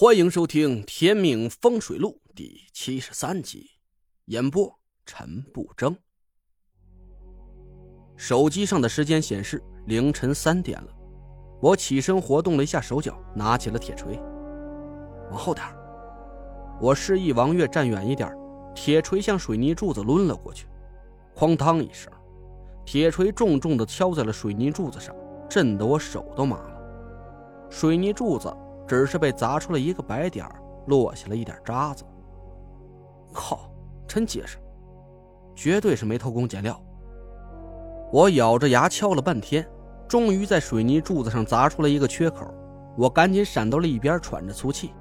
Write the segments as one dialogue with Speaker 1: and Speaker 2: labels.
Speaker 1: 欢迎收听《天命风水录》第七十三集，演播陈不争。手机上的时间显示凌晨三点了，我起身活动了一下手脚，拿起了铁锤。往后点我示意王月站远一点，铁锤向水泥柱子抡了过去，哐当一声，铁锤重重的敲在了水泥柱子上，震得我手都麻了。水泥柱子。只是被砸出了一个白点落下了一点渣子。靠，真结实，绝对是没偷工减料。我咬着牙敲了半天，终于在水泥柱子上砸出了一个缺口。我赶紧闪到了一边，喘着粗气。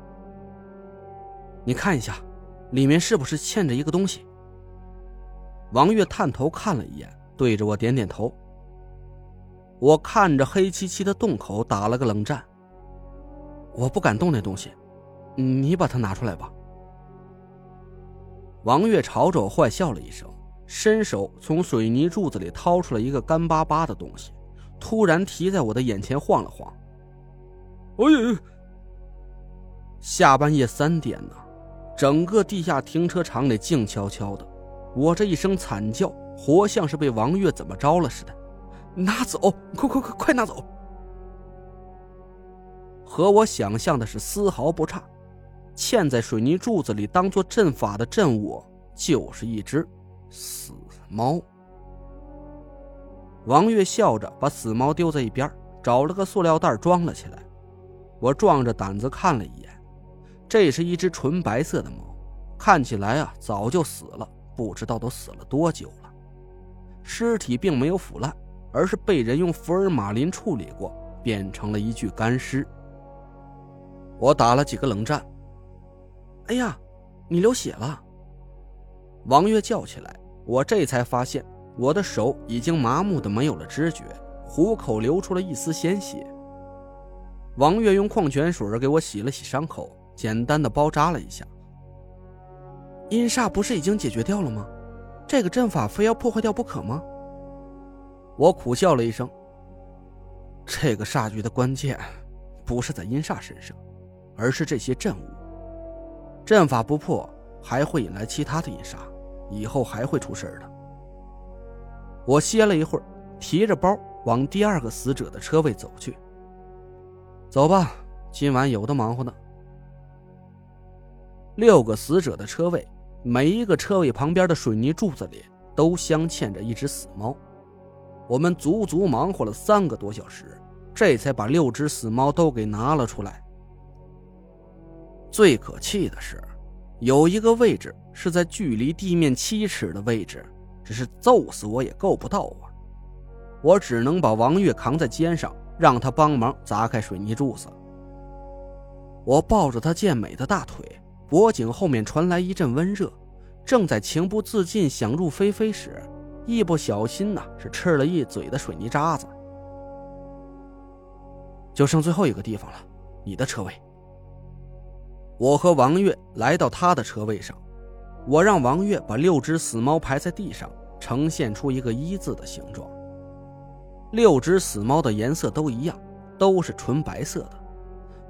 Speaker 1: 你看一下，里面是不是嵌着一个东西？王月探头看了一眼，对着我点点头。我看着黑漆漆的洞口，打了个冷战。我不敢动那东西，你把它拿出来吧。王月朝着我坏笑了一声，伸手从水泥柱子里掏出了一个干巴巴的东西，突然提在我的眼前晃了晃。哎呀！下半夜三点呢，整个地下停车场里静悄悄的，我这一声惨叫，活像是被王月怎么着了似的。拿走，快快快，快拿走！和我想象的是丝毫不差，嵌在水泥柱子里当做阵法的阵物，就是一只死猫。王月笑着把死猫丢在一边，找了个塑料袋装了起来。我壮着胆子看了一眼，这是一只纯白色的猫，看起来啊早就死了，不知道都死了多久了。尸体并没有腐烂，而是被人用福尔马林处理过，变成了一具干尸。我打了几个冷战。哎呀，你流血了！王月叫起来，我这才发现我的手已经麻木的没有了知觉，虎口流出了一丝鲜血。王月用矿泉水给我洗了洗伤口，简单的包扎了一下。阴煞不是已经解决掉了吗？这个阵法非要破坏掉不可吗？我苦笑了一声。这个煞局的关键，不是在阴煞身上。而是这些阵物，阵法不破，还会引来其他的阴煞，以后还会出事的。我歇了一会儿，提着包往第二个死者的车位走去。走吧，今晚有的忙活呢。六个死者的车位，每一个车位旁边的水泥柱子里都镶嵌着一只死猫。我们足足忙活了三个多小时，这才把六只死猫都给拿了出来。最可气的是，有一个位置是在距离地面七尺的位置，只是揍死我也够不到啊！我只能把王月扛在肩上，让他帮忙砸开水泥柱子。我抱着他健美的大腿，脖颈后面传来一阵温热，正在情不自禁想入非非时，一不小心呐，是吃了一嘴的水泥渣子。就剩最后一个地方了，你的车位。我和王月来到他的车位上，我让王月把六只死猫排在地上，呈现出一个一字的形状。六只死猫的颜色都一样，都是纯白色的。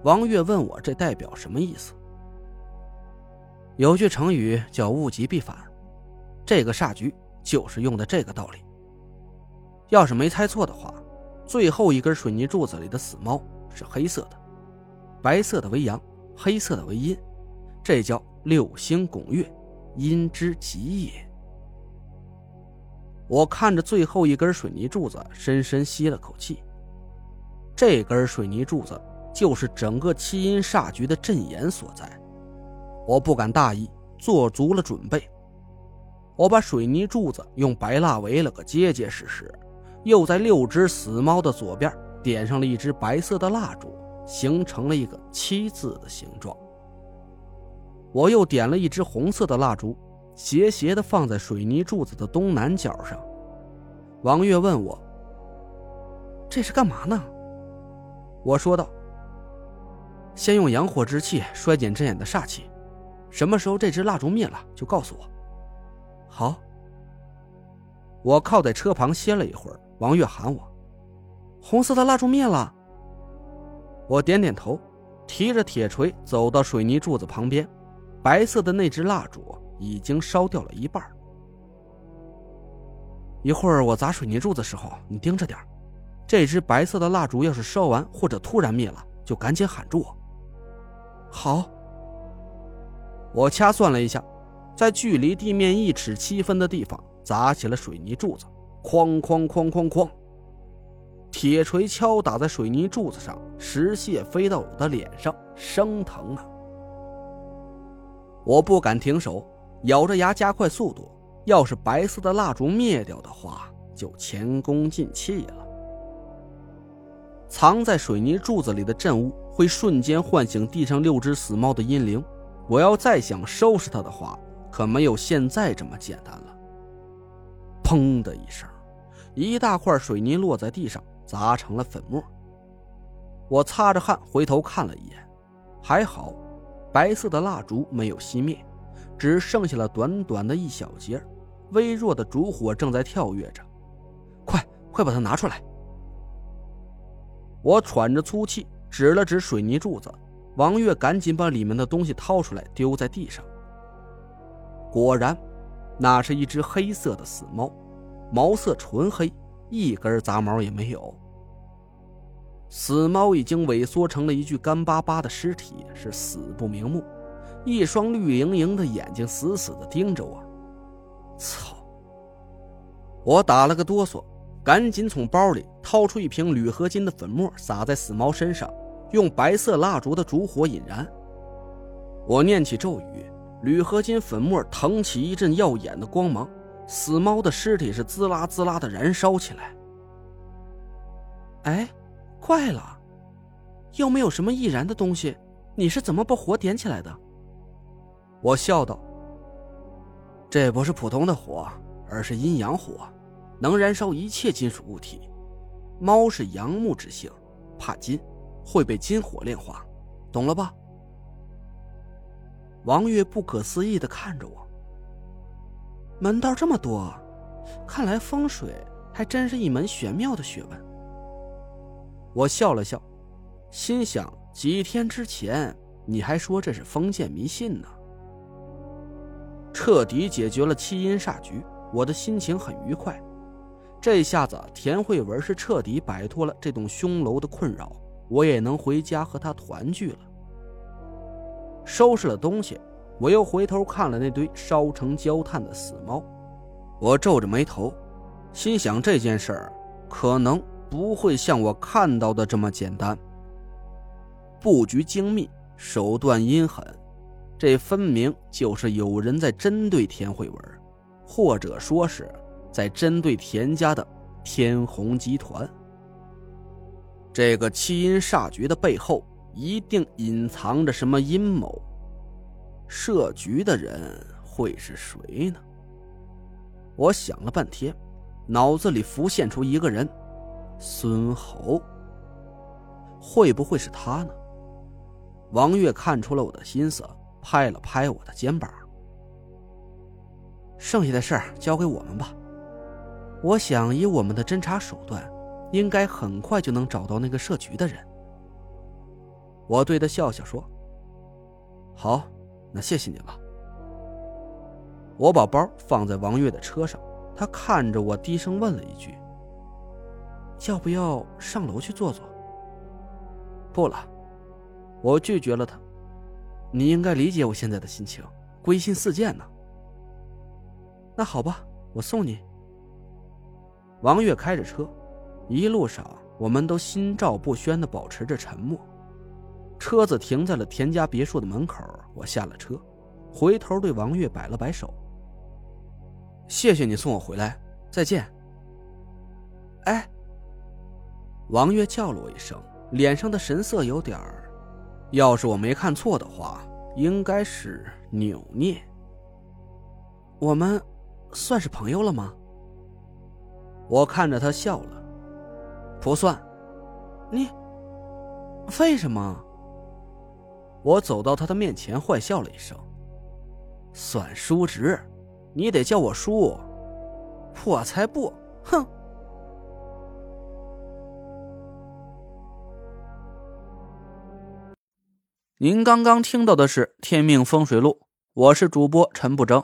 Speaker 1: 王月问我这代表什么意思？有句成语叫物极必反，这个煞局就是用的这个道理。要是没猜错的话，最后一根水泥柱子里的死猫是黑色的，白色的为阳。黑色的为阴，这叫六星拱月，阴之极也。我看着最后一根水泥柱子，深深吸了口气。这根水泥柱子就是整个七阴煞局的阵眼所在。我不敢大意，做足了准备。我把水泥柱子用白蜡围了个结结实实，又在六只死猫的左边点上了一支白色的蜡烛。形成了一个七字的形状。我又点了一支红色的蜡烛，斜斜的放在水泥柱子的东南角上。王月问我：“这是干嘛呢？”我说道：“先用阳火之气衰减阵眼的煞气，什么时候这支蜡烛灭了，就告诉我。”好。我靠在车旁歇了一会儿，王月喊我：“红色的蜡烛灭了。”我点点头，提着铁锤走到水泥柱子旁边，白色的那只蜡烛已经烧掉了一半。一会儿我砸水泥柱子时候，你盯着点这支白色的蜡烛要是烧完或者突然灭了，就赶紧喊住我。好。我掐算了一下，在距离地面一尺七分的地方砸起了水泥柱子，哐哐哐哐哐。铁锤敲打在水泥柱子上，石屑飞到我的脸上，生疼啊！我不敢停手，咬着牙加快速度。要是白色的蜡烛灭掉的话，就前功尽弃了。藏在水泥柱子里的镇物会瞬间唤醒地上六只死猫的阴灵。我要再想收拾它的话，可没有现在这么简单了。砰的一声，一大块水泥落在地上，砸成了粉末。我擦着汗回头看了一眼，还好，白色的蜡烛没有熄灭。只剩下了短短的一小截，微弱的烛火正在跳跃着。快，快把它拿出来！我喘着粗气，指了指水泥柱子。王月赶紧把里面的东西掏出来，丢在地上。果然，那是一只黑色的死猫，毛色纯黑，一根杂毛也没有。死猫已经萎缩成了一具干巴巴的尸体，是死不瞑目。一双绿莹莹的眼睛死死的盯着我，操！我打了个哆嗦，赶紧从包里掏出一瓶铝合金的粉末，撒在死猫身上，用白色蜡烛的烛火引燃。我念起咒语，铝合金粉末腾起一阵耀眼的光芒，死猫的尸体是滋啦滋啦的燃烧起来。哎，怪了，又没有什么易燃的东西，你是怎么把火点起来的？我笑道：“这不是普通的火，而是阴阳火，能燃烧一切金属物体。猫是阳木之性，怕金，会被金火炼化，懂了吧？”王月不可思议的看着我。门道这么多，看来风水还真是一门玄妙的学问。我笑了笑，心想：几天之前你还说这是封建迷信呢。彻底解决了七阴煞局，我的心情很愉快。这下子田慧文是彻底摆脱了这栋凶楼的困扰，我也能回家和她团聚了。收拾了东西，我又回头看了那堆烧成焦炭的死猫，我皱着眉头，心想这件事儿可能不会像我看到的这么简单。布局精密，手段阴狠。这分明就是有人在针对田慧文，或者说是在针对田家的天虹集团。这个七阴煞局的背后一定隐藏着什么阴谋，设局的人会是谁呢？我想了半天，脑子里浮现出一个人，孙侯。会不会是他呢？王月看出了我的心思。拍了拍我的肩膀，剩下的事儿交给我们吧。我想以我们的侦查手段，应该很快就能找到那个设局的人。我对他笑笑说：“好，那谢谢你了。”我把包放在王月的车上，他看着我，低声问了一句：“要不要上楼去坐坐？”不了，我拒绝了他。你应该理解我现在的心情，归心似箭呢。那好吧，我送你。王月开着车，一路上我们都心照不宣的保持着沉默。车子停在了田家别墅的门口，我下了车，回头对王月摆了摆手：“谢谢你送我回来，再见。”哎，王月叫了我一声，脸上的神色有点儿。要是我没看错的话，应该是扭捏。我们算是朋友了吗？我看着他笑了，不算。你为什么？我走到他的面前，坏笑了一声。算叔侄，你得叫我叔。我才不，哼。您刚刚听到的是《天命风水录》，我是主播陈不争。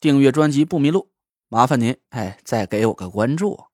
Speaker 1: 订阅专辑不迷路，麻烦您哎，再给我个关注。